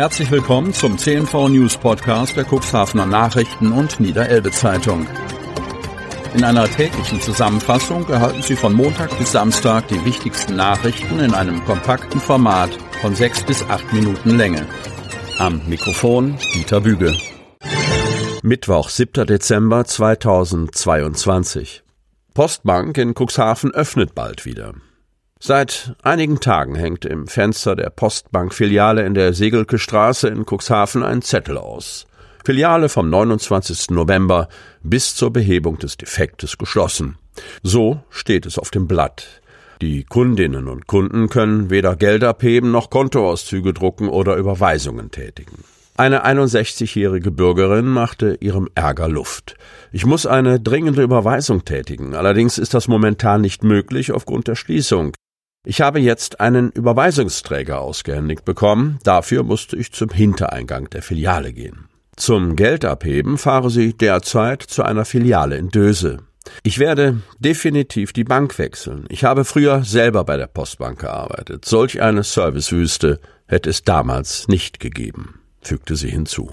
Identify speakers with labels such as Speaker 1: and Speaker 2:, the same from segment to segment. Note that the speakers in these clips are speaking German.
Speaker 1: Herzlich willkommen zum CNV News Podcast der Cuxhavener Nachrichten und Niederelbe Zeitung. In einer täglichen Zusammenfassung erhalten Sie von Montag bis Samstag die wichtigsten Nachrichten in einem kompakten Format von sechs bis acht Minuten Länge. Am Mikrofon Dieter Büge. Mittwoch, 7. Dezember 2022. Postbank in Cuxhaven öffnet bald wieder. Seit einigen Tagen hängt im Fenster der Postbank-Filiale in der Segelke Straße in Cuxhaven ein Zettel aus. Filiale vom 29. November bis zur Behebung des Defektes geschlossen. So steht es auf dem Blatt. Die Kundinnen und Kunden können weder Geld abheben noch Kontoauszüge drucken oder Überweisungen tätigen. Eine 61-jährige Bürgerin machte ihrem Ärger Luft. Ich muss eine dringende Überweisung tätigen, allerdings ist das momentan nicht möglich aufgrund der Schließung. Ich habe jetzt einen Überweisungsträger ausgehändigt bekommen, dafür musste ich zum Hintereingang der Filiale gehen. Zum Geldabheben fahre sie derzeit zu einer Filiale in Döse. Ich werde definitiv die Bank wechseln. Ich habe früher selber bei der Postbank gearbeitet. Solch eine Servicewüste hätte es damals nicht gegeben, fügte sie hinzu.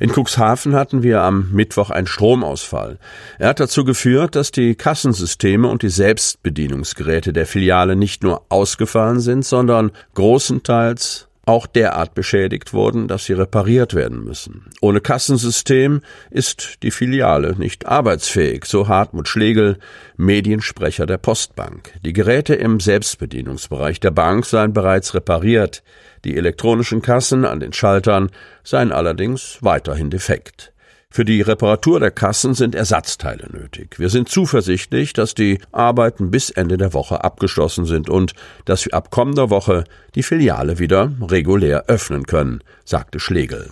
Speaker 1: In Cuxhaven hatten wir am Mittwoch einen Stromausfall. Er hat dazu geführt, dass die Kassensysteme und die Selbstbedienungsgeräte der Filiale nicht nur ausgefallen sind, sondern großenteils auch derart beschädigt wurden, dass sie repariert werden müssen. Ohne Kassensystem ist die Filiale nicht arbeitsfähig, so Hartmut Schlegel, Mediensprecher der Postbank. Die Geräte im Selbstbedienungsbereich der Bank seien bereits repariert. Die elektronischen Kassen an den Schaltern seien allerdings weiterhin defekt. Für die Reparatur der Kassen sind Ersatzteile nötig. Wir sind zuversichtlich, dass die Arbeiten bis Ende der Woche abgeschlossen sind und dass wir ab kommender Woche die Filiale wieder regulär öffnen können, sagte Schlegel.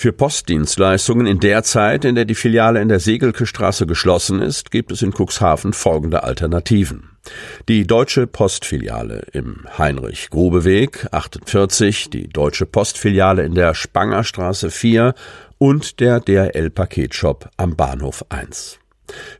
Speaker 1: Für Postdienstleistungen in der Zeit, in der die Filiale in der Segelke Straße geschlossen ist, gibt es in Cuxhaven folgende Alternativen. Die Deutsche Postfiliale im Heinrich-Grube-Weg 48, die Deutsche Postfiliale in der Spangerstraße 4 und der DRL-Paketshop am Bahnhof 1.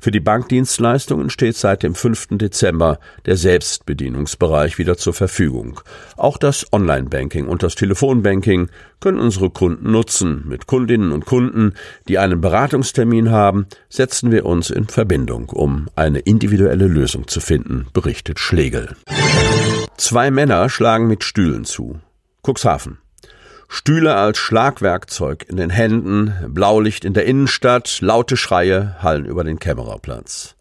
Speaker 1: Für die Bankdienstleistungen steht seit dem 5. Dezember der Selbstbedienungsbereich wieder zur Verfügung. Auch das Online-Banking und das Telefonbanking können unsere Kunden nutzen. Mit Kundinnen und Kunden, die einen Beratungstermin haben, setzen wir uns in Verbindung, um eine individuelle Lösung zu finden, berichtet Schlegel. Zwei Männer schlagen mit Stühlen zu. Cuxhaven. Stühle als Schlagwerkzeug in den Händen, Blaulicht in der Innenstadt, laute Schreie hallen über den Kämmererplatz.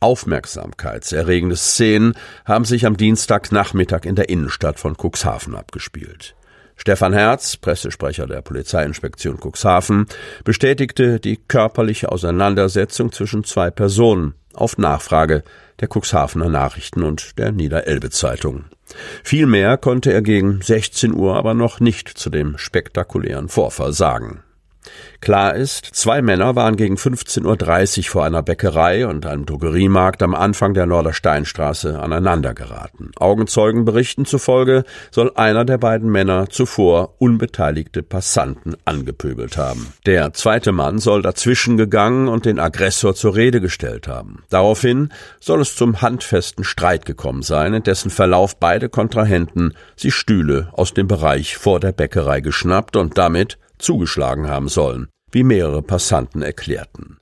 Speaker 1: Aufmerksamkeitserregende Szenen haben sich am Dienstagnachmittag in der Innenstadt von Cuxhaven abgespielt. Stefan Herz, Pressesprecher der Polizeiinspektion Cuxhaven, bestätigte die körperliche Auseinandersetzung zwischen zwei Personen auf Nachfrage der Cuxhavener Nachrichten und der Niederelbe Zeitung. Viel mehr konnte er gegen 16 Uhr aber noch nicht zu dem spektakulären Vorfall sagen. Klar ist, zwei Männer waren gegen 15.30 Uhr vor einer Bäckerei und einem Drogeriemarkt am Anfang der Nordersteinstraße aneinandergeraten. Augenzeugenberichten zufolge soll einer der beiden Männer zuvor unbeteiligte Passanten angepöbelt haben. Der zweite Mann soll dazwischen gegangen und den Aggressor zur Rede gestellt haben. Daraufhin soll es zum handfesten Streit gekommen sein, in dessen Verlauf beide Kontrahenten sie Stühle aus dem Bereich vor der Bäckerei geschnappt und damit zugeschlagen haben sollen, wie mehrere Passanten erklärten.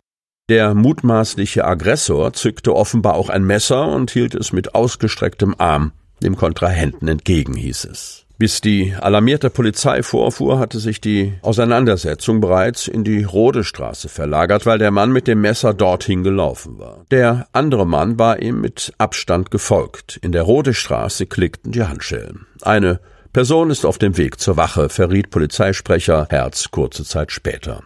Speaker 1: Der mutmaßliche Aggressor zückte offenbar auch ein Messer und hielt es mit ausgestrecktem Arm dem Kontrahenten entgegen, hieß es. Bis die alarmierte Polizei vorfuhr, hatte sich die Auseinandersetzung bereits in die Rodestraße verlagert, weil der Mann mit dem Messer dorthin gelaufen war. Der andere Mann war ihm mit Abstand gefolgt. In der Rodestraße klickten die Handschellen. Eine Person ist auf dem Weg zur Wache, verriet Polizeisprecher Herz kurze Zeit später.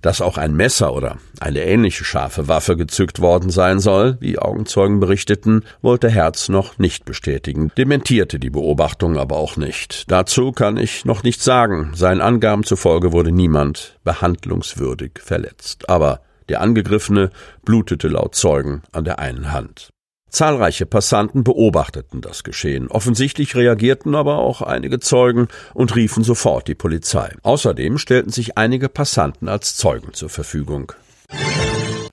Speaker 1: Dass auch ein Messer oder eine ähnliche scharfe Waffe gezückt worden sein soll, wie Augenzeugen berichteten, wollte Herz noch nicht bestätigen, dementierte die Beobachtung aber auch nicht. Dazu kann ich noch nichts sagen. Seinen Angaben zufolge wurde niemand behandlungswürdig verletzt. Aber der Angegriffene blutete laut Zeugen an der einen Hand. Zahlreiche Passanten beobachteten das Geschehen. Offensichtlich reagierten aber auch einige Zeugen und riefen sofort die Polizei. Außerdem stellten sich einige Passanten als Zeugen zur Verfügung.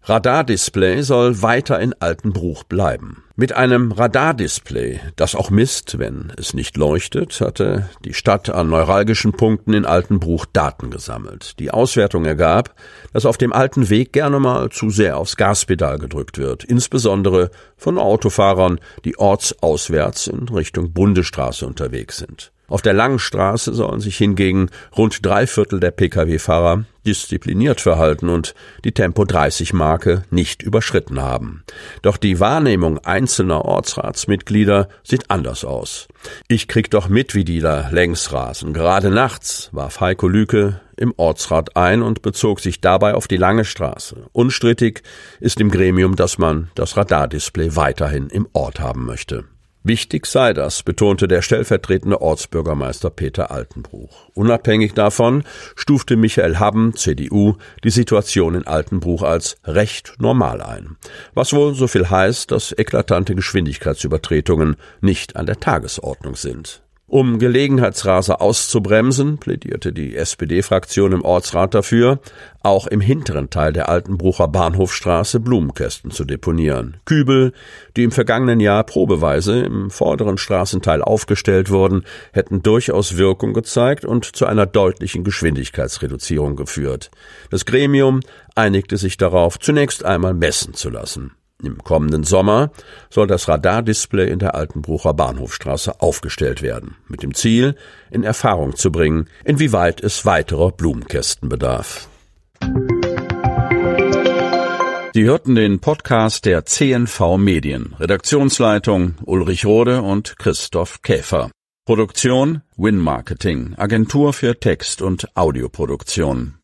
Speaker 1: Radardisplay soll weiter in Altenbruch bleiben. Mit einem Radardisplay, das auch misst, wenn es nicht leuchtet, hatte die Stadt an neuralgischen Punkten in Altenbruch Daten gesammelt. Die Auswertung ergab, dass auf dem alten Weg gerne mal zu sehr aufs Gaspedal gedrückt wird, insbesondere von Autofahrern, die ortsauswärts in Richtung Bundesstraße unterwegs sind. Auf der langen Straße sollen sich hingegen rund drei Viertel der Pkw-Fahrer diszipliniert verhalten und die Tempo-30-Marke nicht überschritten haben. Doch die Wahrnehmung einzelner Ortsratsmitglieder sieht anders aus. Ich krieg doch mit, wie die da längs rasen. Gerade nachts warf Heiko Lüke im Ortsrat ein und bezog sich dabei auf die lange Straße. Unstrittig ist im Gremium, dass man das Radardisplay weiterhin im Ort haben möchte. Wichtig sei das, betonte der stellvertretende Ortsbürgermeister Peter Altenbruch. Unabhängig davon stufte Michael Haben, CDU, die Situation in Altenbruch als recht normal ein. Was wohl so viel heißt, dass eklatante Geschwindigkeitsübertretungen nicht an der Tagesordnung sind. Um Gelegenheitsraser auszubremsen, plädierte die SPD-Fraktion im Ortsrat dafür, auch im hinteren Teil der Altenbrucher Bahnhofstraße Blumenkästen zu deponieren. Kübel, die im vergangenen Jahr probeweise im vorderen Straßenteil aufgestellt wurden, hätten durchaus Wirkung gezeigt und zu einer deutlichen Geschwindigkeitsreduzierung geführt. Das Gremium einigte sich darauf, zunächst einmal messen zu lassen. Im kommenden Sommer soll das Radardisplay in der Altenbrucher Bahnhofstraße aufgestellt werden, mit dem Ziel, in Erfahrung zu bringen, inwieweit es weiterer Blumenkästen bedarf. Sie hörten den Podcast der CNV Medien, Redaktionsleitung Ulrich Rode und Christoph Käfer. Produktion Win Marketing, Agentur für Text- und Audioproduktion.